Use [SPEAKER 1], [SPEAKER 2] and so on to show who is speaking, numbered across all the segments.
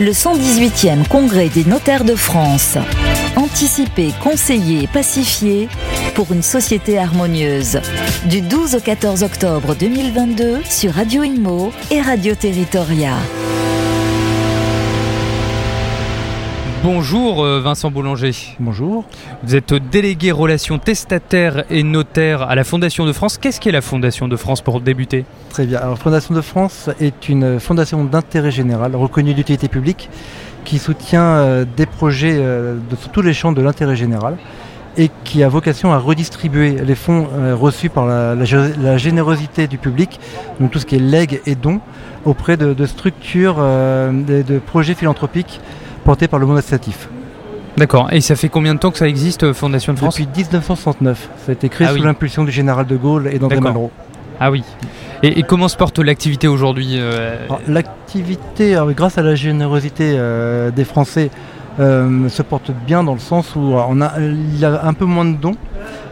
[SPEAKER 1] le 118e Congrès des notaires de France. Anticiper, conseiller, pacifier pour une société harmonieuse. Du 12 au 14 octobre 2022 sur Radio Imo et Radio Territoria.
[SPEAKER 2] Bonjour euh, Vincent Boulanger.
[SPEAKER 3] Bonjour.
[SPEAKER 2] Vous êtes délégué relations testataires et notaires à la Fondation de France. Qu'est-ce qu'est la Fondation de France pour débuter?
[SPEAKER 3] Très bien. Alors Fondation de France est une fondation d'intérêt général reconnue d'utilité publique qui soutient euh, des projets euh, de tous les champs de l'intérêt général et qui a vocation à redistribuer les fonds reçus par la, générosité du public, donc tout ce qui est legs et dons, auprès de, structures, de projets philanthropiques porté par le monde associatif.
[SPEAKER 2] D'accord. Et ça fait combien de temps que ça existe, euh, Fondation de France
[SPEAKER 3] Depuis 1969. Ça a été créé ah sous l'impulsion du général de Gaulle et d'André Malraux.
[SPEAKER 2] Ah oui. Et, comment se porte l'activité aujourd'hui euh,
[SPEAKER 3] L'activité, grâce à la générosité euh, des Français, se porte bien dans le sens où on a, il y a un peu moins de dons,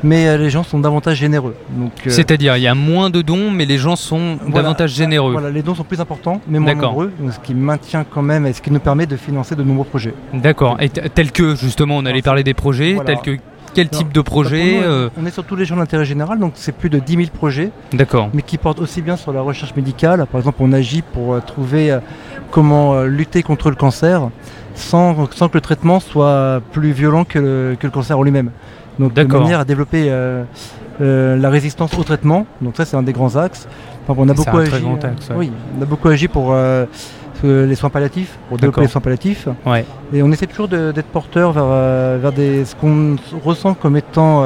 [SPEAKER 3] mais euh, les gens sont davantage généreux.
[SPEAKER 2] Euh, C'est-à-dire, il y a moins de dons, mais les gens sont davantage généreux.
[SPEAKER 3] Voilà, les dons sont plus importants, mais moins nombreux, ce qui maintient quand même et ce qui nous permet de financer de nombreux projets.
[SPEAKER 2] D'accord. Et tel que, justement, on allait parler des projets, tel que quel type de projet
[SPEAKER 3] euh On est sur tous les gens d'intérêt général, donc c'est plus de 10 000 projets.
[SPEAKER 2] D'accord.
[SPEAKER 3] Mais qui portent aussi bien sur la recherche médicale. Par exemple, on agit pour trouver comment lutter contre le cancer sans, sans, que le traitement soit plus violent que le, que le cancer en lui-même. Donc de manière à développer euh, euh, la résistance au traitement. Donc ça c'est un des grands axes. on a beaucoup agi. Oui, on a beaucoup agi pour euh, les soins palliatifs, pour développer les soins palliatifs. Et on essaie toujours d'être porteur vers, vers des, ce qu'on ressent comme étant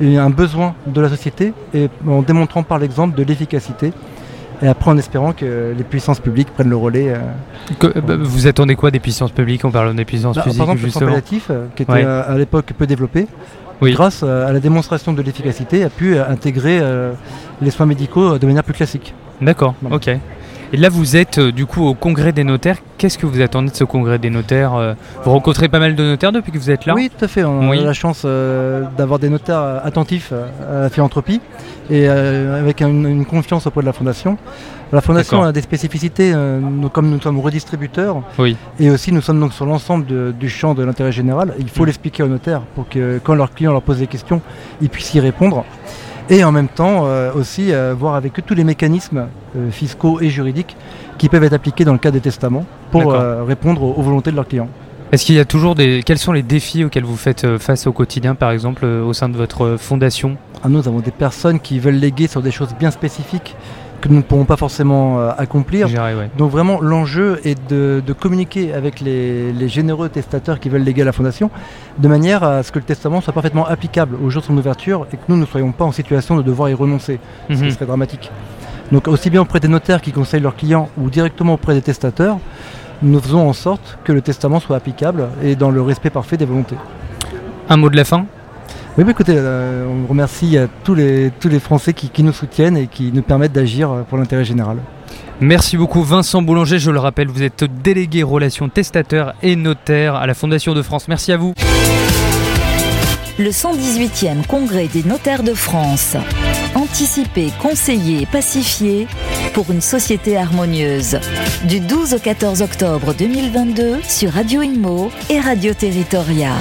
[SPEAKER 3] un besoin de la société et en démontrant par l'exemple de l'efficacité. Et après en espérant que les puissances publiques prennent le relais.
[SPEAKER 2] Bah, vous attendez quoi des puissances publiques? On parle des puissances publiques
[SPEAKER 3] bah, Par exemple, le soin palliatif, qui était à l'époque peu développé grâce à la démonstration de l'efficacité, a pu intégrer euh, les soins médicaux de manière plus classique.
[SPEAKER 2] D'accord, ok. Et là, vous êtes euh, du coup au congrès des notaires. Qu'est-ce que vous attendez de ce congrès des notaires Vous rencontrez pas mal de notaires depuis que vous êtes là
[SPEAKER 3] Oui, tout à fait. On a la chance d'avoir des notaires attentifs à la philanthropie et avec une, confiance auprès de la fondation. La fondation a des spécificités, euh, comme nous sommes redistributeurs, et aussi nous sommes donc sur l'ensemble du champ de l'intérêt général. Il faut mm. l'expliquer aux notaires pour que quand leurs clients leur posent des questions, ils puissent y répondre. Et en même temps euh, aussi euh, voir avec eux tous les mécanismes fiscaux et juridiques qui peuvent être appliqués dans le cas des testaments pour répondre aux, volontés de leurs clients.
[SPEAKER 2] Est-ce qu'il y a toujours des. Quels sont les défis auxquels vous faites face au quotidien, par exemple, au sein de votre fondation?
[SPEAKER 3] Ah, Nous avons des personnes qui veulent léguer sur des choses bien spécifiques que nous ne pourrons pas forcément euh, accomplir. Donc vraiment l'enjeu est de, communiquer avec les, généreux testateurs qui veulent léguer à la fondation, de manière à ce que le testament soit parfaitement applicable au jour de son ouverture et que nous ne soyons pas en situation de devoir y renoncer, ce qui mhm. serait dramatique. Donc aussi bien auprès des notaires qui conseillent leurs clients ou directement auprès des testateurs, nous faisons en sorte que le testament soit applicable et dans le respect parfait des volontés.
[SPEAKER 2] Un mot de la fin?
[SPEAKER 3] Oui, bah, écoutez, euh, on remercie euh, tous les, tous les Français qui, nous soutiennent et qui nous permettent d'agir euh, pour l'intérêt général.
[SPEAKER 2] Merci beaucoup Vincent Boulanger, je le rappelle, vous êtes délégué relations testateur et notaire à la Fondation de France. Merci à vous.
[SPEAKER 1] Le 118e Congrès des notaires de France. Anticiper, conseiller, pacifier pour une société harmonieuse. Du 12 au 14 octobre 2022 sur Radio Imo et Radio Territoria.